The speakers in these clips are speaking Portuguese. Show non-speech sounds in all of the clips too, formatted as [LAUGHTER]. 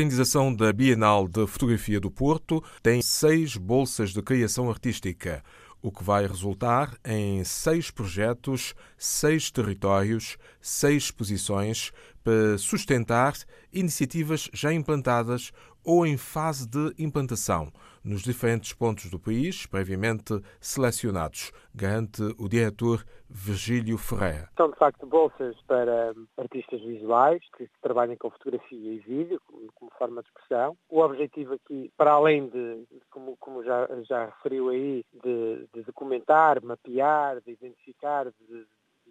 organização da Bienal de Fotografia do Porto tem seis bolsas de criação artística, o que vai resultar em seis projetos, seis territórios, seis exposições para sustentar iniciativas já implantadas ou em fase de implantação nos diferentes pontos do país, previamente selecionados, garante o diretor Virgílio Ferreira. São, de facto, bolsas para artistas visuais que trabalhem com fotografia e vídeo como, forma de expressão. O objetivo aqui, para além de, como, como já, já referiu aí, de, de documentar, mapear, de identificar, de,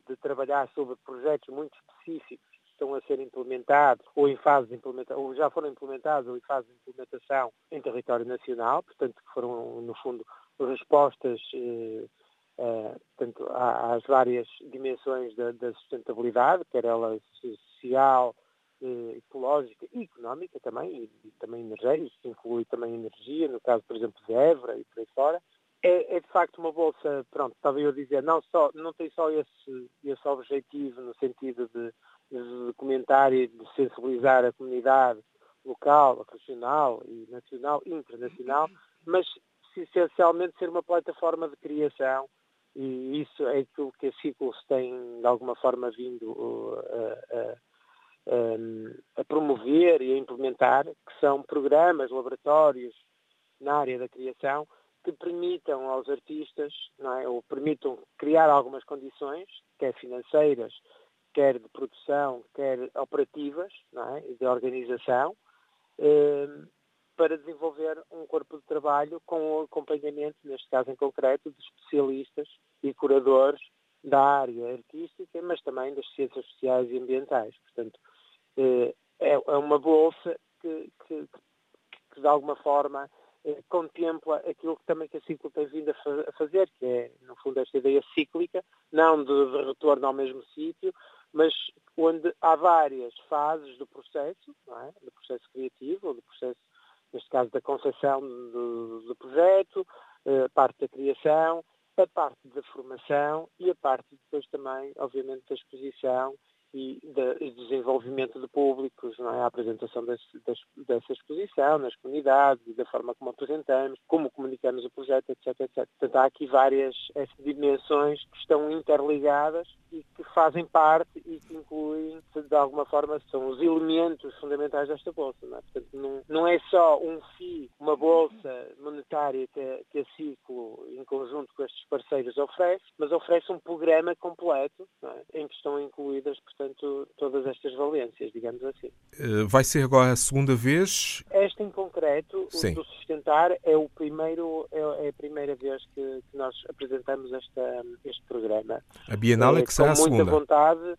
de trabalhar sobre projetos muito específicos estão a ser implementados ou em fase de implementação, ou já foram implementados ou em fase de implementação em território nacional, portanto que foram no fundo respostas eh, eh, portanto, às várias dimensões da, da sustentabilidade, quer ela social, eh, ecológica e económica também, e, e também energética, isso inclui também energia, no caso, por exemplo, de Évora e por aí fora. É, é, de facto uma bolsa, pronto, estava eu a dizer, não, só, não tem só esse, esse objetivo no sentido de e de sensibilizar a comunidade local, regional e nacional internacional, mas essencialmente ser uma plataforma de criação e isso é aquilo que a Ciclos tem de alguma forma vindo uh, a, a, a, promover e a implementar, que são programas, laboratórios na área da criação que permitam aos artistas, é, ou permitam criar algumas condições, quer financeiras, quer de produção, quer operativas, é? de organização, eh, para desenvolver um corpo de trabalho com o acompanhamento, neste caso em concreto, de especialistas e curadores da área artística, mas também das ciências sociais e ambientais. Portanto, eh, é, é uma bolsa que, que, que de alguma forma contempla aquilo que também que a ciclo tem vindo a, fazer, que é, no fundo, esta ideia cíclica, não de, de retorno ao mesmo sítio, mas onde há várias fases do processo, é? do processo criativo, ou do processo, neste caso, da concepção do, do projeto, a parte da criação, a parte da formação e a parte depois também, obviamente, da exposição e de desenvolvimento de públicos, é? a apresentação desse, dessa exposição nas comunidades, da forma como apresentamos, como comunicamos o projeto, etc. etc. Portanto, há aqui várias dimensões que estão interligadas e que fazem parte e que incluem, de alguma forma, são os elementos fundamentais desta bolsa. Não é? Portanto, não, não é só um FII, uma bolsa monetária que que a Ciclo, em conjunto com estes parceiros, oferece, mas oferece um programa completo é? em que estão incluídas, portanto, todas estas valências, digamos assim. Eh, vai ser agora a segunda vez? Esta em concreto, Sim. o do Sustentar, é, o primeiro, é, é a primeira vez que, que nós apresentamos esta, este programa. A Bienal é, é que será a segunda. Com muita vontade, eh,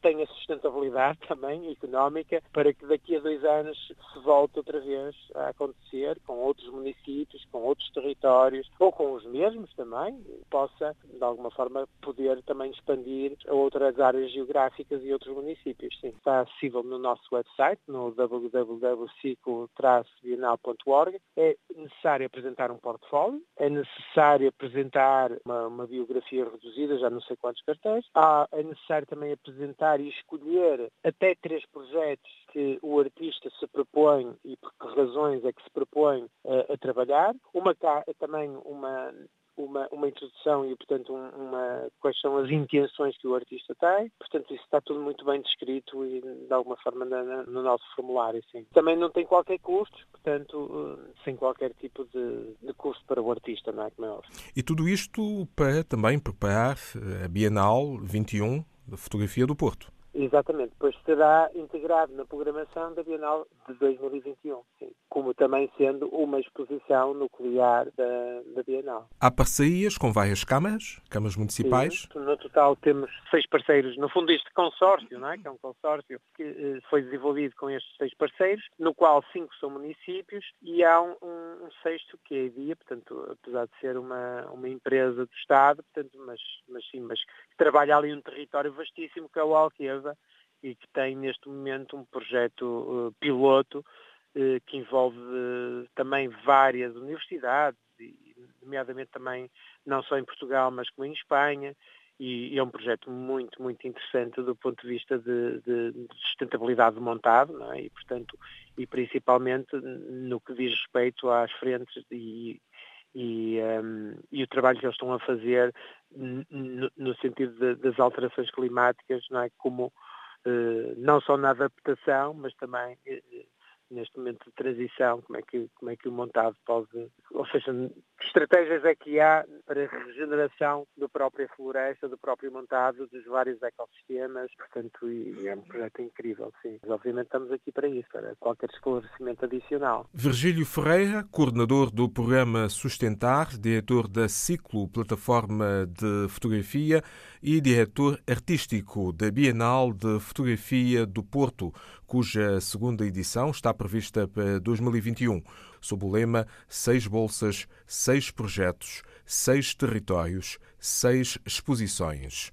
tenha sustentabilidade [LAUGHS] também económica para que daqui a dois anos se volte outra vez a acontecer com outros municípios, com outros territórios ou com os mesmos também, possa de alguma forma poder também expandir a outras áreas geográficas e outros municípios. Sim, está acessível no nosso website, no www.ciclo-bienal.org. É necessário apresentar um portfólio, é necessário apresentar uma, uma biografia reduzida, já não sei quantos cartéis, ah, é necessário também apresentar apresentar e escolher até três projetos que o artista se propõe e por que razões é que se propõe uh, a trabalhar. Uma também uma uma, uma introdução e, portanto, uma, quais são as intenções que o artista tem. Portanto, isso está tudo muito bem descrito e, de alguma forma, na, no nosso formulário. Também não tem qualquer custo, portanto, eh, sem qualquer tipo de, de custo para o artista, não é? Como é. E tudo isto para também preparar a Bienal 21 Fotografia do Porto. Exatamente, pois será integrado na programação da Bienal de 2021, sim, como também sendo uma exposição nuclear da, da Bienal. Há parcerias com várias câmaras, câmaras municipais? Sim, no total temos seis parceiros, no fundo este consórcio, não é? que é um consórcio que eh, foi desenvolvido com estes seis parceiros, no qual cinco são municípios e há um, um, sexto que é a EDIA, portanto, apesar de ser uma, uma empresa do Estado, portanto, mas, mas sim, mas que trabalha ali um território vastíssimo que é o Alqueva, e que tem neste momento um projeto uh, piloto que envolve uh, também várias universidades, nomeadamente também não só em Portugal, mas como em Espanha, e, é um projeto muito, muito interessante do ponto de vista de, de sustentabilidade do montado é? e, portanto, e principalmente no que diz respeito às frentes e, e, um, e o trabalho que eles estão a fazer no, no sentido de, das alterações climáticas, não é? Como uh, não só na adaptação, mas também uh, neste momento de transição, como é que, como é que o montado pode, ou seja, que estratégias é que há para a regeneração da própria floresta, do próprio montado, dos vários ecossistemas, portanto, é um projeto incrível, sim. Mas, obviamente estamos aqui para isso, para qualquer esclarecimento adicional. Virgílio Ferreira, coordenador do programa Sustentar, diretor da Ciclo Plataforma de Fotografia e diretor artístico da Bienal de Fotografia do Porto, cuja segunda edição está prevista para 2021, sob o lema Seis Bolsas, Seis Projetos, Seis Territórios, Seis Exposições.